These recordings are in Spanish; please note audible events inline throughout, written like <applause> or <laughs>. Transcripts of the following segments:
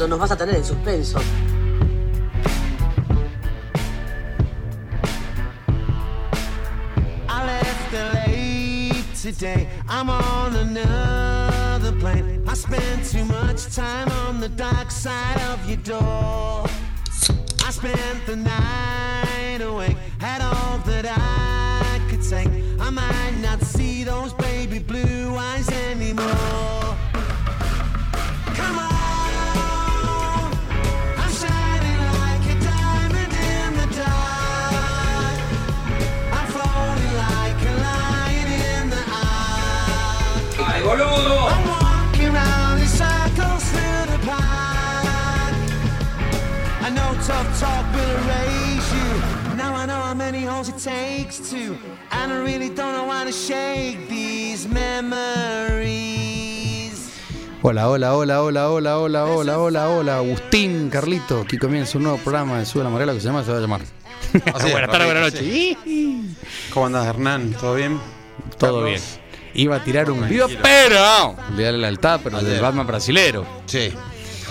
¿Hasta nos vas a tener en suspenso? I left LA today. I'm on another plane. I spent too much time on the dark side of your door. I spent the night awake, had all that I could take. I might not see those baby blue it takes to. And I really don't know how to shake these memories. Hola, hola, hola, hola, hola, hola, hola, hola, hola, Agustín, Carlito, aquí comienza un nuevo programa de Sube la Marela que se llama, se va a llamar. buenas tardes, buenas noches. ¿Cómo andás, Hernán? ¿Todo bien? Todo bien. Iba a tirar un vivo, pero el día de la lealtad, pero del Batman brasilero. Sí.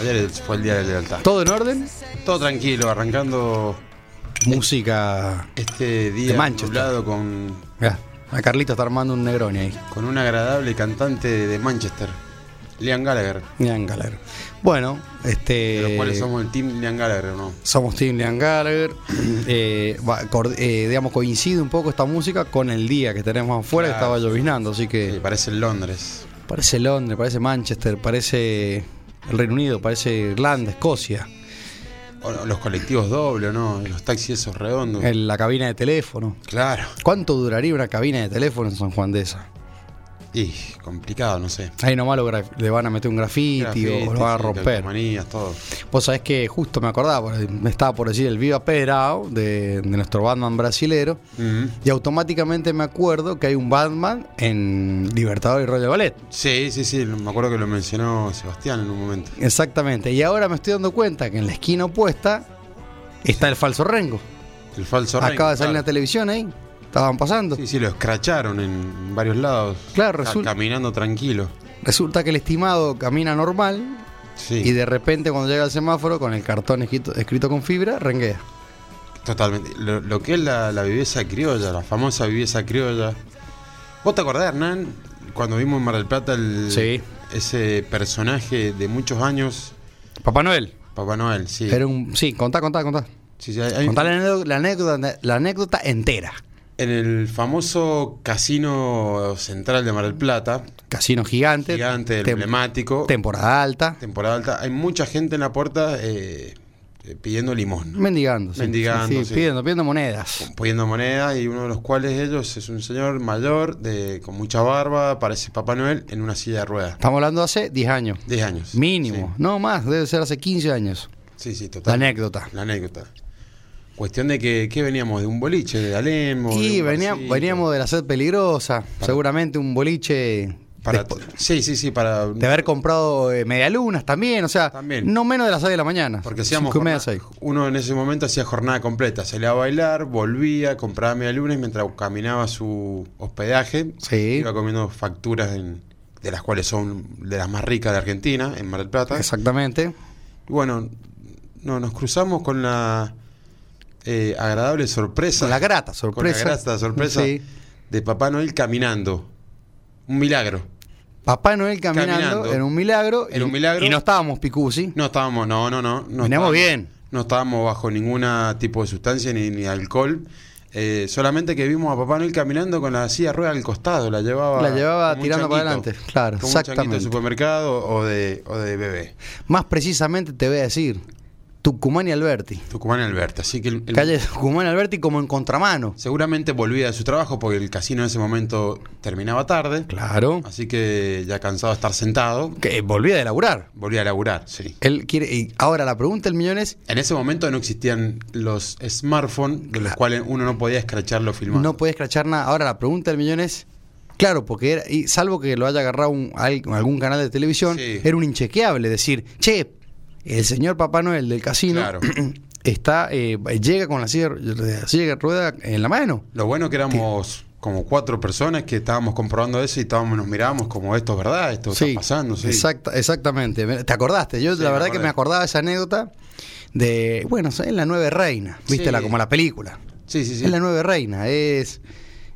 Ayer fue el día de la lealtad. ¿Todo en orden? Todo tranquilo, arrancando Música. este día De Manchester. con, Mirá, a Carlito está armando un Negroni ahí. con un agradable cantante de Manchester, Liam Gallagher. Liam Gallagher. Bueno, este. De los cuales somos el team Liam Gallagher, ¿o ¿no? Somos Team Liam Gallagher. <clears throat> Eh, va, cor- eh, digamos, coincide un poco esta música con el día que tenemos afuera, que estaba lloviznando, así que. Sí, parece Londres. Parece Londres, parece Manchester, parece el Reino Unido, parece Irlanda, Escocia. O los colectivos dobles, ¿no? Los taxis esos redondos. En la cabina de teléfono. Claro. ¿Cuánto duraría una cabina de teléfono en San Juan de esa? Y complicado, no sé. Ahí nomás lo le van a meter un graffiti, o lo van a romper. todo. Vos sabés que justo me acordaba, me estaba por decir el Viva Pedrao de, de nuestro Batman brasilero, y automáticamente me acuerdo que hay un Batman en Libertador y Royal Ballet. Sí, sí, sí. Me acuerdo que lo mencionó Sebastián en un momento. Exactamente. Y ahora me estoy dando cuenta que en la esquina opuesta está el falso Rengo. El falso Acaba Rengo, de salir en la claro. televisión ahí. Estaban pasando. Sí, sí, lo escracharon en varios lados. Claro, resulta- Caminando tranquilo. Resulta que el estimado camina normal Sí, y de repente cuando llega al semáforo con el cartón escrito, escrito con fibra, renguea. totalmente. Lo, lo que es la, la viveza criolla, la famosa viveza criolla. ¿Vos te acordás, Hernán, cuando vimos en Mar del Plata el, Sí. ese personaje de muchos años, Papá Noel. Papá Noel? Sí. Era un. Sí, contá, contá, contá. Sí, sí, hay- Contá la anécdota, la anécdota entera. En el famoso casino central de Mar del Plata, Casino gigante. gigante, tem- emblemático, Temporada alta. temporada alta, hay mucha gente en la puerta eh, eh, pidiendo limón. Mendigando. sí, Mendigando, sí, sí, sí. Pidiendo, pidiendo monedas. poniendo moneda y uno de los cuales ellos es un señor mayor de con mucha barba, parece Papá Noel en una silla de ruedas. Estamos hablando hace 10 años. 10 años. Mínimo. No más, debe ser hace 15 años. Sí, sí, La total. anécdota. La anécdota. Cuestión de que, ¿qué veníamos? ¿De un boliche? ¿De Alem? o de venía- veníamos de la sed peligrosa. Seguramente un boliche. Para, despo- sí, sí, sí, para... de haber comprado eh, medialunas también, o sea, También. no menos de las 6 de la mañana. Porque hacíamos jornada- uno en ese momento hacía jornada completa, salía a bailar, volvía, compraba media luna y mientras caminaba su hospedaje, Sí. iba comiendo facturas en- de las cuales son de las más ricas de Argentina, en Mar del Plata. Exactamente. Y bueno, no, nos cruzamos con la eh, agradable sorpresa. Con la grata Con sorpresa. la grata sorpresa Sí. de Papá Noel caminando. Un milagro. Papá Noel caminando, Caminando. era un milagro. Era y- un milagro. Y no estábamos picusi. No estábamos, no, no, no. no Veníamos estábamos- bien. No estábamos bajo ningún tipo de sustancia ni, ni alcohol. Eh, solamente que vimos a Papá Noel caminando con la silla rueda al costado. La llevaba, La llevaba tirando para adelante, claro, Como un exactamente. de supermercado o de, o de bebé. Más precisamente te voy a decir, Tucumán y Alberti. Tucumán y Alberta. Así que el- el- Calle Tucumán y Alberti como en contramano. seguramente volvía de su trabajo porque el casino en ese momento terminaba tarde. Claro. Así que ya cansado de estar sentado, Que volvía de laburar. volvía a laburar, sí. Él quiere. Y ahora la pregunta del millón es: En ese momento no existían los smartphones de los cuales uno no podía escracharlo filmando. no puede escrachar nada. Ahora la pregunta del millón es. Claro, porque era, y salvo que lo haya agarrado un- algún canal de televisión, Sí. era un inchequeable decir, che, el señor Papá Noel del casino Claro. <clears throat> está eh, llega con la silla, la silla de rueda en la mano. Lo bueno que éramos como cuatro personas que estábamos comprobando eso y estábamos, nos mirábamos como esto es verdad, esto Sí, está pasando. Sí. exacta- exactamente. ¿Te acordaste? Yo Sí, la verdad que me acordaba esa anécdota de, bueno, en la nueve reina, viste la como la película. Sí, sí, sí. Es la nueve reina, es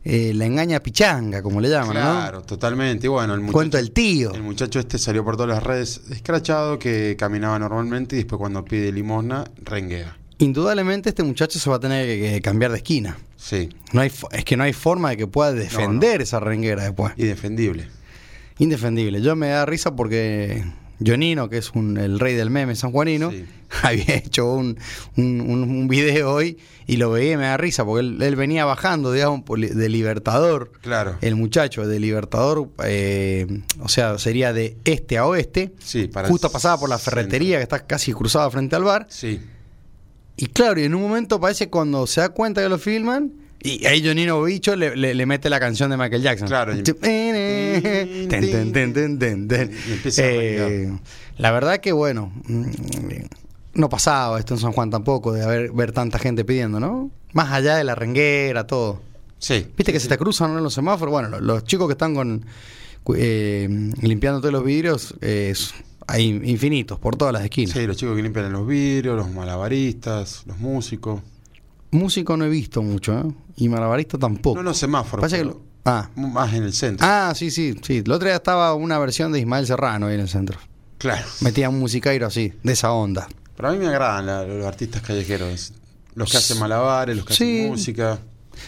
eh, la engaña pichanga, como le llaman, Claro, totalmente. Y bueno, el ¿no? muchacho, Cuento del tío. el muchacho este salió por todas las redes escrachado, que caminaba normalmente y después cuando pide limosna, renguea. Indudablemente este muchacho se va a tener que, cambiar de esquina. Sí, No hay, es que no hay forma de que pueda defender esa renguera después. indefendible. Indefendible. Yo me da risa porque Jonino, que es un- el rey del meme sanjuanino, Sí. <laughs> había hecho un, un, video hoy y lo veía y me da risa porque él, él venía bajando, digamos, de Libertador. Claro. El muchacho de Libertador, eh, o sea, sería de este a oeste. Sí, para Justo pasaba por la centro. ferretería que está casi cruzada frente al bar. Sí. Y claro, y en un momento parece cuando se da cuenta que lo filman. Y ahí Jonino Bicho le, le- le mete la canción de Michael Jackson. Claro, y- Eh, la verdad que bueno, mm, no pasaba esto en San Juan tampoco, de haber ver tanta gente pidiendo, ¿no? Más allá de la renguera, todo. Sí. Viste que se te cruzan en los semáforos. Bueno, los, los chicos que están con eh, limpiando todos los vidrios, eh, hay infinitos por todas las esquinas. Sí, los chicos que limpian los vidrios, los malabaristas, los músicos. Músico no he visto mucho, ¿eh? Y malabarista tampoco. No, no semáforos. Parece que lo- Ah. Más en el centro. Ah, sí, sí, sí. El otro día estaba una versión de Ismael Serrano ahí en el centro. Claro. Metía un musicairo así, de esa onda. Pero a mí me agradan la- los artistas callejeros. Los que hacen malabares, los que Sí. hacen música.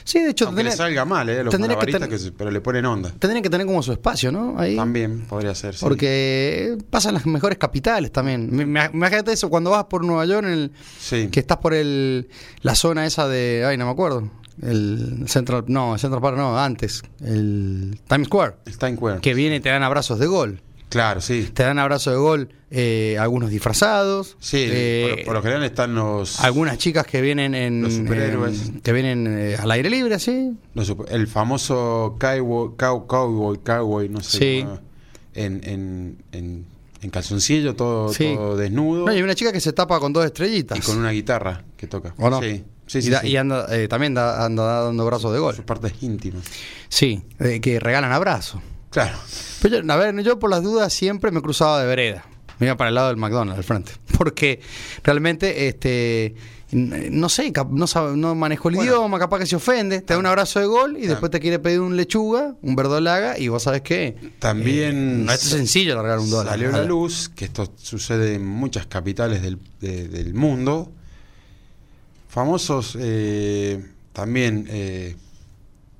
Sí, de hecho, Aunque tendría, le salga mal, ¿eh? Los tendría que malabaristas, ten- que se- pero le ponen onda. tendrían que tener como su espacio, ¿no? Ahí. También podría ser. sí. Porque pasan las mejores capitales también. Me- me- Imagínate eso cuando vas por Nueva York, en el, Sí. que estás por el la zona esa de. Ay, no me acuerdo. El Central. No, el Central Park no, antes. El Times Square. El Time Square. Que viene y te dan abrazos de gol. Claro, sí. Te dan abrazos de gol, eh, algunos disfrazados. Sí, eh, por, por lo general están los. algunas chicas que vienen en, Los superhéroes. en- que vienen eh, al aire libre los super- el famoso cowboy, cow- cowboy, cowboy, no sé. Sí. cómo- en, en, en, en calzoncillo, todo, Sí. todo desnudo. no, y hay una chica que se tapa con dos estrellitas y con una guitarra que toca. ¿O no? Sí, sí, y, sí. da- sí. y anda eh, también da- anda dando brazos de gol Sus partes íntimas. sí eh, que regalan abrazos Claro. pero yo, a ver yo por las dudas siempre me cruzaba de vereda me iba para el lado del McDonald's al frente <laughs> porque realmente este no sé, no, sabe- no manejo el Bueno. idioma, capaz que se ofende, te da un abrazo de gol y después te quiere pedir un lechuga, un verdolaga y vos sabes qué. También No es sencillo largar un dólar. Salió la luz que esto sucede en muchas capitales del, de- del mundo. Famosos eh, también eh,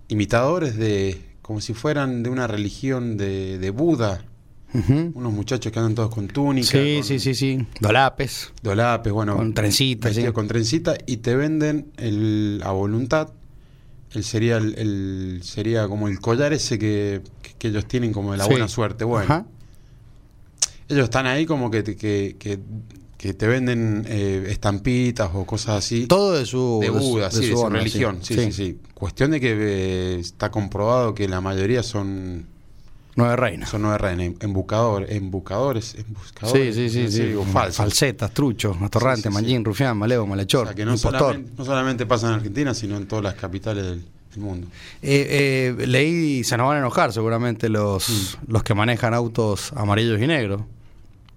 imitadores de, como si fueran de una religión de, de Buda. Unos muchachos que andan todos con túnica, Sí, con sí, sí, sí. Dolapes. dolapes, bueno, Con trencita, sí. con trencita y te venden el, a voluntad. El sería el, el- sería como el collar ese que, que- que ellos tienen como de la Sí. buena suerte. Bueno, Ajá. ellos están ahí como que te, que, que, que te venden eh, estampitas o cosas así. Todo de su, de Buda, de su religión. Sí, sí, sí. Cuestión de que eh, está comprobado que la mayoría son, Nueve reinas. son nueve reinas, embuscadores, Sí, embuscadores. sí, sí, sí. o falsos. Falsetas, truchos, atorrante, Sí, manjín, rufián, malevo, O malhechor, sea, que no solamente, no solamente pasa en Argentina, sino en todas las capitales del, mundo. Eh, eh, leí, se nos van a enojar seguramente los, Mm. los que manejan autos amarillos y negros.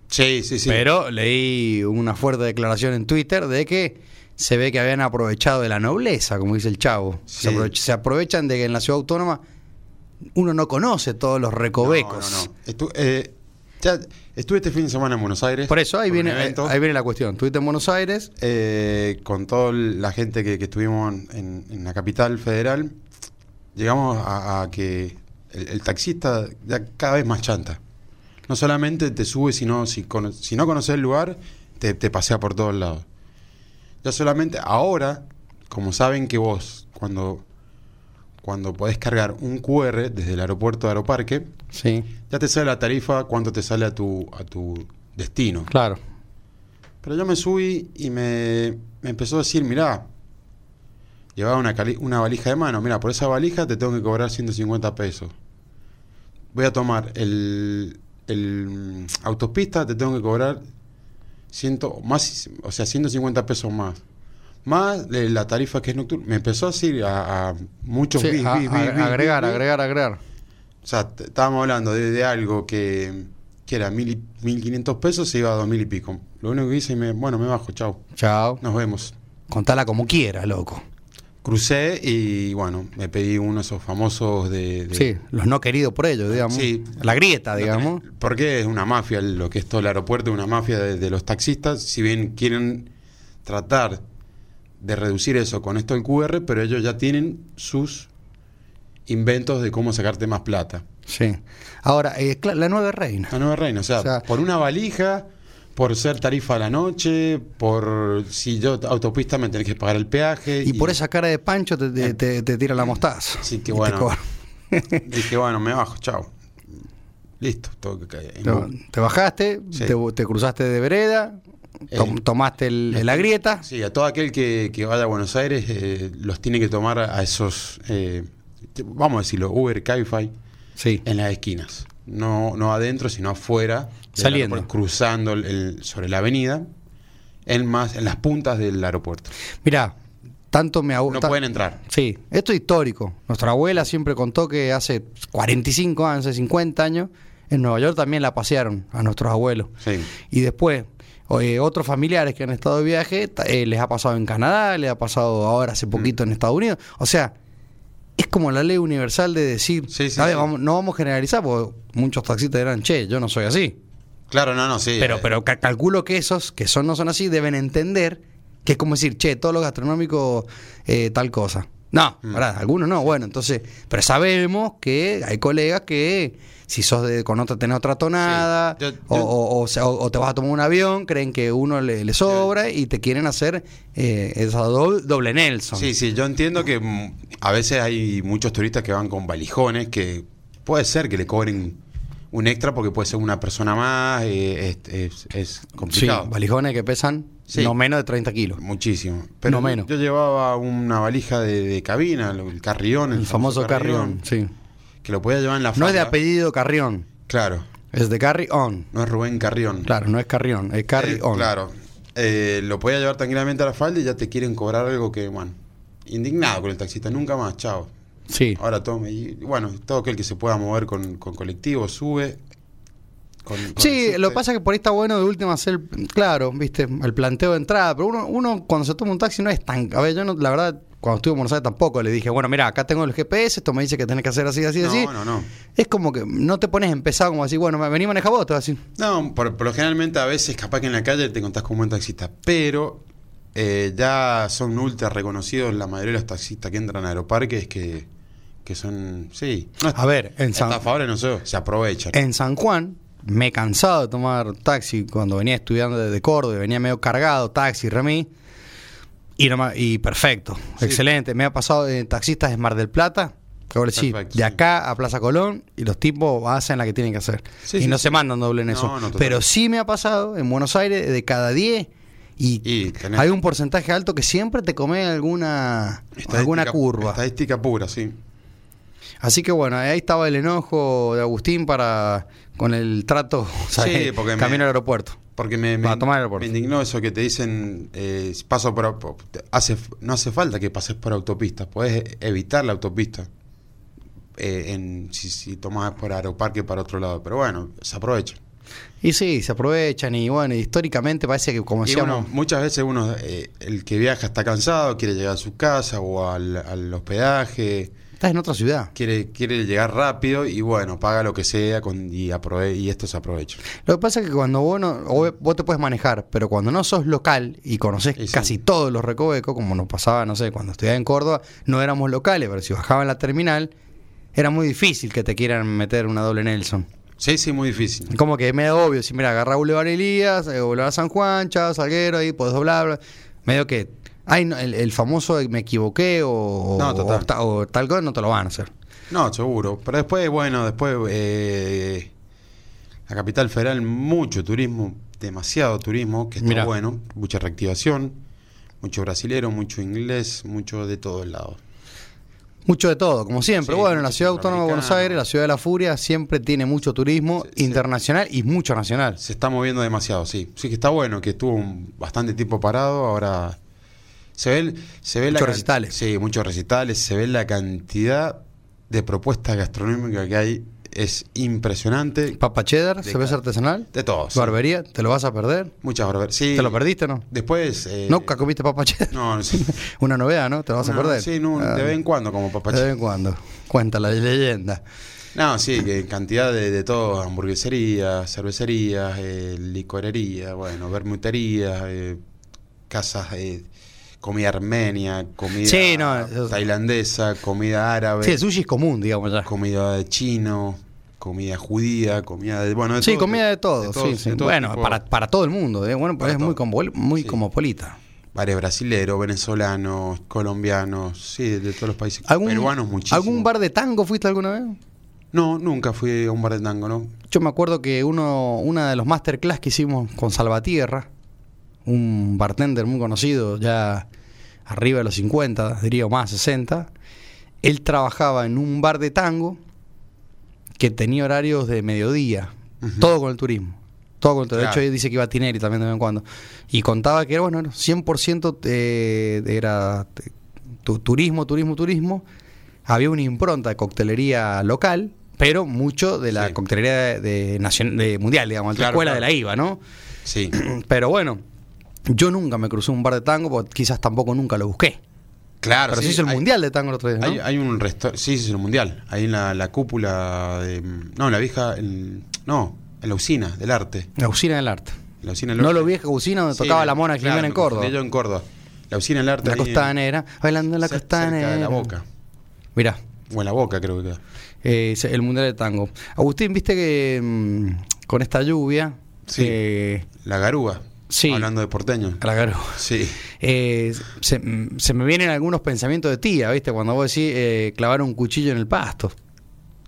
Sí, sí, sí. Pero leí una fuerte declaración en Twitter de que se ve que habían aprovechado de la nobleza, como dice el chavo. Sí. se aprovechan de que en la ciudad autónoma uno no conoce todos los recovecos. No, no, no. Estu- eh, ya estuve este fin de semana en Buenos Aires. Por eso ahí por viene, ahí viene la cuestión. Estuviste en Buenos Aires, eh, con toda la gente que, que estuvimos en, en la capital federal. Llegamos a, a que el, el taxista ya cada vez más chanta. No solamente te sube, sino si, cono- si no conoces el lugar, te, te pasea por todos lados. Ya solamente ahora, como saben que vos, cuando, cuando podés cargar un QR desde el aeropuerto de Aeroparque, sí, ya te sale la tarifa, cuánto te sale a tu, a tu destino. claro. Pero yo me subí y me, me empezó a decir, mirá, llevaba una, una valija de mano, mira, por esa valija te tengo que cobrar 150 pesos. Voy a tomar el, el mm, autopista, te tengo que cobrar ciento, más, o sea, 150 pesos más. Más la tarifa que es nocturna. Me empezó a decir a, a muchos Sí, bis, a- bis, bis, agregar, agregar, agregar. O sea, estábamos hablando de, de algo que, que era mil y- 1500 pesos, se iba a dos mil y pico. Lo único que hice, me, bueno, me bajo, chao. Chao. Nos vemos. Contala como quiera, loco. Crucé y bueno, me pedí uno de esos famosos de. de- Sí, los no queridos por ellos, digamos. Sí. La grieta, digamos. Porque es una mafia, lo que es todo el aeropuerto, una mafia de, de los taxistas. Si bien quieren tratar de reducir eso con esto del QR, pero ellos ya tienen sus inventos de cómo sacarte más plata. Sí. Ahora, eh, la nueva reina. La nueva reina, o sea, O sea- por una valija, por ser tarifa a la noche, por si yo autopista me tenés que pagar el peaje. Y por esa cara de pancho te, te, te- te tira la mostaza. Sí, que bueno. <laughs> Dije, bueno, me bajo, chao. Listo, todo que cae. Te, te bajaste, Sí. te, te cruzaste de vereda, <laughs> tom- Eh, tomaste el- la grieta. Sí, a todo aquel que, que vaya a Buenos Aires eh, los tiene que tomar a esos, eh, vamos a decirlo, Uber, Cabify, Sí. en las esquinas. No, no adentro, sino afuera. Saliendo. aeropuerto, Cruzando el- el- sobre la avenida, en, más, en las puntas del aeropuerto. Mirá, tanto me No pueden entrar. Sí, esto es histórico. Nuestra abuela siempre contó que hace 45 años, hace 50 años, en Nueva York también la pasearon a nuestros abuelos. Sí. Y después, eh, otros familiares que han estado de viaje, eh, les ha pasado en Canadá, les ha pasado ahora hace poquito Mm. en Estados Unidos. O sea, es como la ley universal de decir, Sí, sí, a ver, sí. vamos- no vamos a generalizar, porque muchos taxistas dirán, che, yo no soy así. Claro, no, no, sí. Pero, eh, pero ca- calculo que esos que son no son así deben entender que es como decir, che, todo lo gastronómico eh, tal cosa. No, Mm. ¿verdad? Algunos no. Bueno, entonces, pero sabemos que hay colegas que si sos de con otra tenés otra tonada Sí. Yo- o, yo- o- o sea, o- o te vas a tomar un avión, creen que uno le, le sobra y te quieren hacer eh, esa doble, doble Nelson. Sí, sí, yo entiendo que mm, a veces hay muchos turistas que van con valijones que puede ser que le cobren un extra porque puede ser una persona más, eh, es, es- es Sí, complicado. valijones que pesan Sí. no menos de 30 kilos. Muchísimo. Pero No menos. yo llevaba una valija de, de cabina, el carrión, El, famoso carrión, sí. que lo podía llevar en la No es de falda. apellido Carrión, Claro, es de Carry On. no es Rubén Carrión. Claro, no es Carrión, es Carry Eh, On. Claro. Eh, lo podía llevar tranquilamente a la falda y ya te quieren cobrar algo que, bueno, indignado con el taxista, nunca más, chao. Sí. Ahora tome. Y bueno, todo aquel que se pueda mover con, con colectivo sube. Con- con Sí, lo que pasa es que por ahí está bueno de última hacer, claro, viste, el planteo de entrada, pero uno, uno cuando se toma un taxi no es tan... A ver, yo no, la verdad, cuando estuve en Buenos Aires tampoco le dije, bueno, mira, acá tengo el GPS, esto me dice que tenés que hacer así, así, No, así. no, no. Es como que no te pones empezado como así, bueno, vení maneja vos, a decir. No, por, por lo generalmente a veces capaz que en la calle te contás con un buen taxista, pero eh, ya son ultra reconocidos la mayoría de los taxistas que entran a aeroparques que, que son, sí, no A ver, en San, estafadores no sé, se aprovechan. en San Juan me he cansado de tomar taxi cuando venía estudiando desde Córdoba, y venía medio cargado, taxi, remis, y, no me- y perfecto, Sí. excelente. Me ha pasado de taxistas de Mar del Plata, que ahora sí, de acá a Plaza Colón, y los tipos hacen la que tienen que hacer. Sí, y sí, no se mandan doble en No, eso. no. Pero sí me ha pasado en Buenos Aires de cada 10 y, hay un porcentaje alto que siempre te come alguna, alguna curva. Estadística pura, sí. Así que bueno, ahí estaba el enojo de Agustín para con el trato <laughs> o sea, Sí, porque me- camino al aeropuerto. Porque me, tomar el aeropuerto. me indignó eso que te dicen, eh, paso por, hace, no hace falta que pases por autopistas, puedes evitar la autopista eh, en, si, si tomas por aeroparque para otro lado, pero bueno, se aprovecha. Y sí, se aprovechan y bueno, históricamente parece que como decíamos... uno, muchas veces uno, eh, el que viaja está cansado, quiere llegar a su casa o al, al hospedaje, Estás en otra ciudad. quiere, quiere llegar rápido y bueno, paga lo que sea con, y, aprove y esto se aprovecha. Lo que pasa es que cuando vos, no, vos te puedes manejar, pero cuando no sos local y conoces sí. casi todos los recovecos, como nos pasaba, no sé, cuando estudiaba en Córdoba, no éramos locales, pero si bajaba en la terminal, era muy difícil que te quieran meter una doble Nelson. Sí, sí, muy difícil. Como que es medio obvio, si mira, agarra Boulevard Elías, eh, Boulevard San Juan, Chao, Salguero, ahí podés doblar, bla. medio que, ay, no, el, el famoso me equivoqué o, No, o- total. o ta- o tal cosa, no te lo van a hacer. No, seguro. Pero después, bueno, después eh, la capital federal, mucho turismo, demasiado turismo, que está Mirá. bueno, mucha reactivación, mucho brasilero, mucho inglés, mucho de todos lados. Mucho de todo, como siempre. Sí, bueno, la ciudad autónoma de Buenos. Aires, la ciudad de la furia, siempre tiene mucho turismo internacional y mucho nacional. Se está moviendo demasiado, sí. Sí que está bueno, que estuvo un- bastante tiempo parado, ahora se ve, se ve Muchos recitales. Sí, muchos recitales, se ve la cantidad de propuestas gastronómicas que hay, es impresionante. Papa cheddar, cerveza artesanal, De todos. sí. barbería, ¿te lo vas a perder? Muchas barberías. Sí. ¿Te lo perdiste no? Después. eh, Nunca comiste papa cheddar. No, no sé. <laughs> Una novedad, ¿no? Te lo vas a perder. Sí, no, Ah, de vez en cuando como papá. de vez en cuando. Cuenta la leyenda. No, sí, que cantidad de, de todo, hamburgueserías, cervecerías, eh, licorería, bueno, bermuterías, eh, casas, eh, comida armenia, comida Sí, no, eso- tailandesa, comida árabe, Sí, el sushi es común, digamos ya. comida de chino, comida judía, comida de, bueno, de Sí, todo, comida de todo. de sí, sí. de todo Bueno, tipo. para, para todo el mundo. ¿eh? Bueno, pues es muy, todo. como- muy Sí. cosmopolita. Bares brasileros, venezolanos, colombianos, sí, de todos los países. ¿Algún, Peruanos muchísimo. ¿Algún bar de tango fuiste alguna vez? No, nunca fui a un bar de tango, ¿no? Yo me acuerdo que uno, una de los masterclass que hicimos con Salvatierra, un bartender muy conocido, ya arriba de los 50, diría o más, 60, él trabajaba en un bar de tango que tenía horarios de mediodía, todo con el turismo. Todo con el turismo. De hecho, él dice que iba a Tineri también de vez en cuando. Y contaba que era, bueno, era 100% eh, era tu- turismo, turismo, turismo. Había una impronta de coctelería local, pero mucho de la Sí. coctelería de, de mundial, digamos, de la Claro, escuela claro. de la IVA, ¿no? Sí. <clears throat> Pero bueno, yo nunca me crucé un bar de tango, porque quizás tampoco nunca lo busqué. Claro, Pero sí, se hizo el hay- mundial de tango el otro día, ¿no? Hay, hay un restaurante, sí, sí, es el mundial. Ahí en la, la cúpula de. No, la vieja. no, en la usina del arte. La usina del arte. La usina del No lo vieja usina donde Sí, tocaba la mona claro, Jimena me en Córdoba. yo en Córdoba. La usina del arte. La en- costanera, bailando en la costanera. De la boca. Mirá, O en la boca, creo que queda. eh, se- el mundial de tango. Agustín, viste que mm, con esta lluvia. Sí. eh, La garúa. Sí. Hablando de porteño. garúa. Sí. Eh, se, se me vienen algunos pensamientos de tía, ¿viste? Cuando vos decís eh, clavar un cuchillo en el pasto.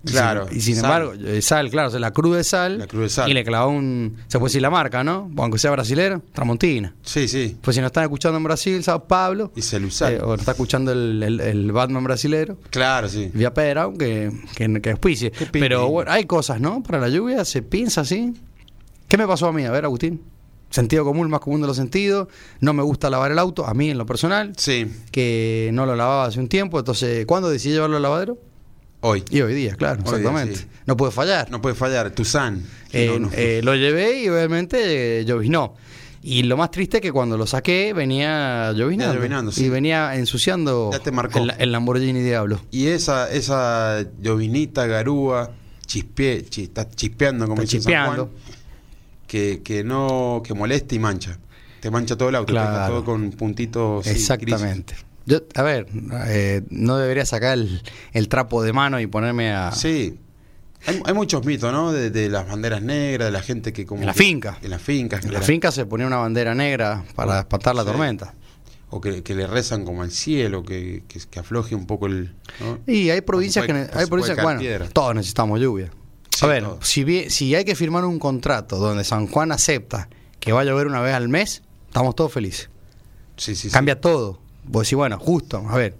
Claro, Y sin sal. embargo, eh, sal, claro, o sea, la cruz de sal. La cruz de sal. Y le clavó un. Se puede decir la marca, ¿no? Aunque sea brasilero, Tramontina. Sí, sí. Pues si nos están escuchando en Brasil, Sao Pablo. Y celusal. eh, o nos está escuchando el, el- el Batman brasilero. Claro, sí. Vía Perao, que, que, que auspicie. Pero bueno, hay cosas, ¿no? Para la lluvia se piensa así. ¿Qué me pasó a mí? A ver, Agustín. Sentido común, más común de los sentidos. No me gusta lavar el auto, a mí en lo personal. Sí. Que no lo lavaba hace un tiempo. Entonces, ¿cuándo decidí llevarlo al lavadero? Hoy. Y hoy día, claro, Hoy día, exactamente. sí. No puede fallar. No puede fallar. Tuzán. Eh, No, no. eh, lo llevé y obviamente eh, lloviznó. Y lo más triste es que cuando lo saqué venía lloviznando. Sí. Y venía ensuciando Ya te marcó. El, el Lamborghini Diablo. Y esa, esa llovinita, garúa, chispie, chi- está chispeando como Está dice San chispeando. Juan, que, que no, que molesta y mancha. Te mancha todo el auto, te deja Claro. todo con puntitos sí, Exactamente. Yo, a ver, eh, no debería sacar el, el trapo de mano y ponerme a... Sí. Hay, hay muchos mitos, ¿no? De, de las banderas negras, de la gente que como... En la que- finca. En las fincas. En la finca se ponía una bandera negra para espantar la Sí. tormenta. O que, que le rezan como al cielo, que, que, que afloje un poco el... ¿no? Y hay provincias puede- que... Hay provincias, bueno, piedra. todos necesitamos lluvia. Sí, a ver, si, si hay que firmar un contrato donde San Juan acepta que va a llover una vez al mes, estamos todos felices. Sí, sí, sí. Cambia todo. Vos decís, bueno, justo, a ver.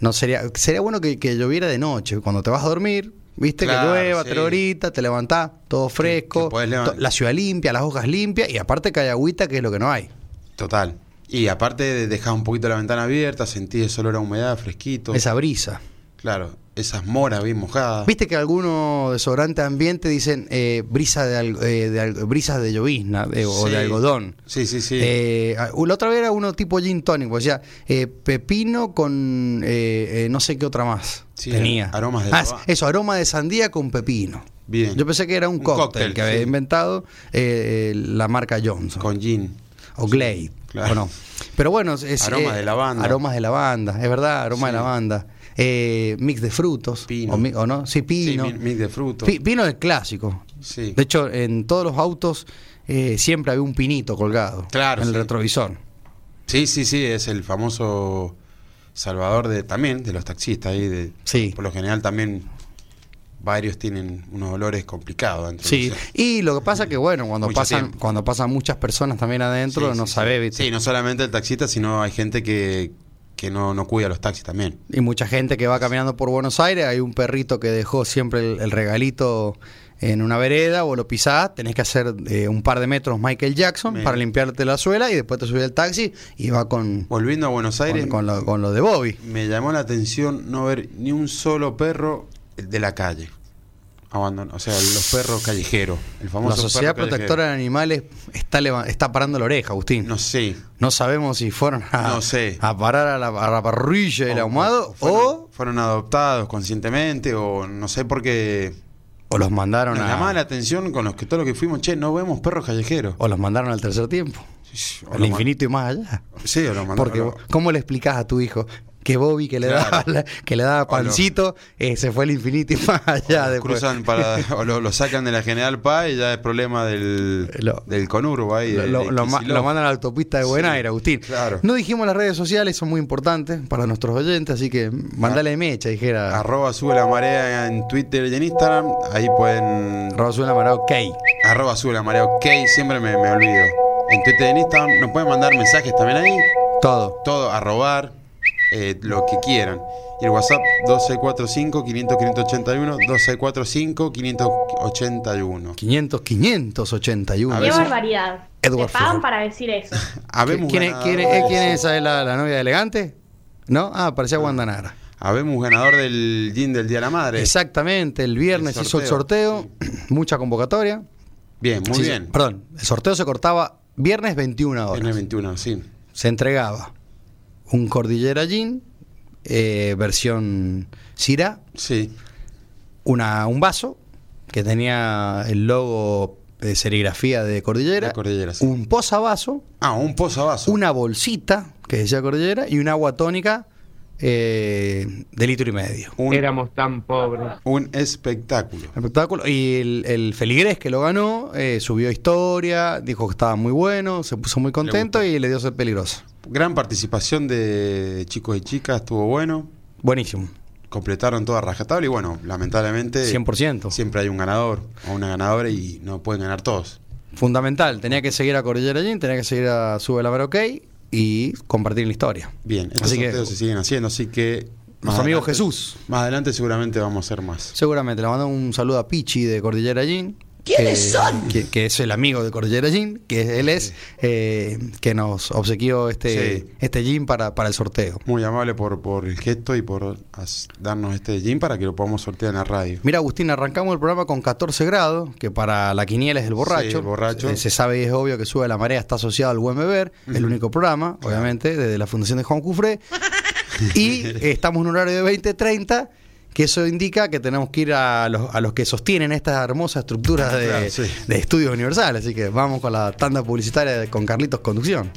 No sería, sería bueno que, que lloviera de noche, cuando te vas a dormir, viste Claro, que llueva, tres horitas, te levantás, todo fresco, que to- la ciudad limpia, las hojas limpias, y aparte que hay agüita, que es lo que no hay. Total. Y aparte de dejar un poquito la ventana abierta, sentís ese olor a humedad, fresquito. Esa brisa. Claro, esas moras bien mojadas. Viste que algunos desodorantes de ambiente dicen eh, brisa de, al- eh, de al- brisas de llovizna de- o Sí. de algodón. Sí, sí, sí. Eh, la otra vez era uno tipo gin tonic, o sea, eh, pepino con eh, eh, no sé qué otra más Sí, tenía. aromas de Ah, eso, aroma de sandía con pepino. Bien. Yo pensé que era un, Un cóctel, cóctel, que había inventado la marca Johnson Con gin. o Glade, claro. o no. Pero bueno, es Aromas de lavanda. Aromas de lavanda, es verdad, aroma Sí. de lavanda. Eh, mix de frutos, Pino. O, mi- o no, sí, pino. Sí, mix de frutos. Pi- pino es clásico. Sí. De hecho, en todos los autos eh, siempre había un pinito colgado Claro, en el sí. retrovisor. Sí, sí, sí, es el famoso salvador de también de los taxistas ahí de Sí. por lo general también varios tienen unos olores complicados Sí, y lo que pasa que bueno, cuando Mucho pasan tiempo. cuando pasan muchas personas también adentro, Sí, no sí, sabe. Sí, no solamente el taxista, sino hay gente que, que no, no cuida los taxis también. Y mucha gente que va caminando por Buenos Aires, hay un perrito que dejó siempre el, el regalito en una vereda o lo pisás, tenés que hacer eh, un par de metros Michael Jackson Bien. para limpiarte la suela y después te subís al taxi y va con, Volviendo a Buenos Aires, con, con lo, con lo de Bobby. me llamó la atención no ver ni un solo perro de la calle. Abandon o sea, los perros callejeros. El famoso La Sociedad perro Protectora de Animales está, está parando la oreja, Agustín. No sé. No sabemos si fueron a, No sé. a parar a la, a la parrilla del ahumado fueron, o, fueron adoptados conscientemente o no sé por qué. o los mandaron Nos a, llamaba la atención con los que todos los que fuimos, che, no vemos perros callejeros. o los mandaron al tercer tiempo. Al infinito y más allá. Sí, o lo mandaron. Porque, o lo- ¿cómo le explicás a tu hijo que Bobby, que le, Claro. daba, la- que le daba pancito, eh, se fue al infinito y <laughs> más allá? o cruzan para, o lo, lo sacan de la General Paz y ya es problema del, Lo- del conurbo ahí. Lo, de- lo- de lo ma- Kicillof. lo mandan a la autopista de Buen Sí, Aire, Agustín. claro. No dijimos las redes sociales, son muy importantes para nuestros oyentes, así que mandale mecha, dijera. Arroba sube la marea en Twitter y en Instagram. Ahí pueden. Arroba Suena Mara, ok. Arroba sube la marea, ok. Siempre me, me olvido. En Twitter y en Instagram nos pueden mandar mensajes también ahí. Todo. Todo a robar, eh, lo que quieran. Y el WhatsApp 1245-500-581, 1245-581. 500, 581. A Qué barbaridad. Edward Te pagan para decir eso. <laughs> Habemos ¿Quién quién es- eh, quién es esa? ¿Es la, la novia de elegante? ¿No? Ah, parecía Guandanara. Habemos ganador del gin del Día de la Madre. Exactamente, el viernes El hizo el sorteo, <clears throat> mucha convocatoria. Bien, muy Sí, sí, bien. Perdón, el sorteo se cortaba viernes 21 horas. N21, sí. Se entregaba un Cordillera Gin, eh, versión Syrah, Sí. una, un vaso que tenía el logo de serigrafía de Cordillera, De Cordillera, sí. un posavaso, Ah, un posavasos. una bolsita que decía Cordillera y un agua tónica eh, de litro y medio. Un, Éramos tan pobres. un espectáculo. Espectáculo. Y el, el feligrés que lo ganó eh, subió historia, dijo que estaba muy bueno, se puso muy contento y le dio ser peligroso. Gran participación de chicos y chicas, estuvo bueno. Buenísimo, Completaron toda rajatabla y bueno, lamentablemente 100%. siempre hay un ganador o una ganadora y no pueden ganar todos. Fundamental, tenía que seguir a Cordillera Gin, tenía que seguir a Sube la OK y compartir la historia. Bien, estos Así que- sorteos se siguen haciendo, así que... Nuestro más amigo Jesús. Más adelante seguramente vamos a hacer más. Seguramente le mando un saludo a Pichi de Cordillera Gin. ¿Quiénes son? Que, que es el amigo de Cordillera Gin, que él es, eh, que nos obsequió este, Sí. este gin para, para el sorteo. Muy amable por, por el gesto y por as- darnos este gin para que lo podamos sortear en la radio. Mira, Agustín, arrancamos el programa con 14 grados, que para la quiniela es el borracho. Sí, el borracho. Eh, Se sabe y es obvio que Sube la Marea está asociado al Buen Beber, el único programa, obviamente, desde la Fundación de Juan Cufré. <laughs> y estamos en un horario de 20-30, que eso indica que tenemos que ir a los, a los que sostienen esta hermosa estructura <laughs> de, Claro, sí. de estudios universales. Así que vamos con la tanda publicitaria de- con Carlitos Conducción.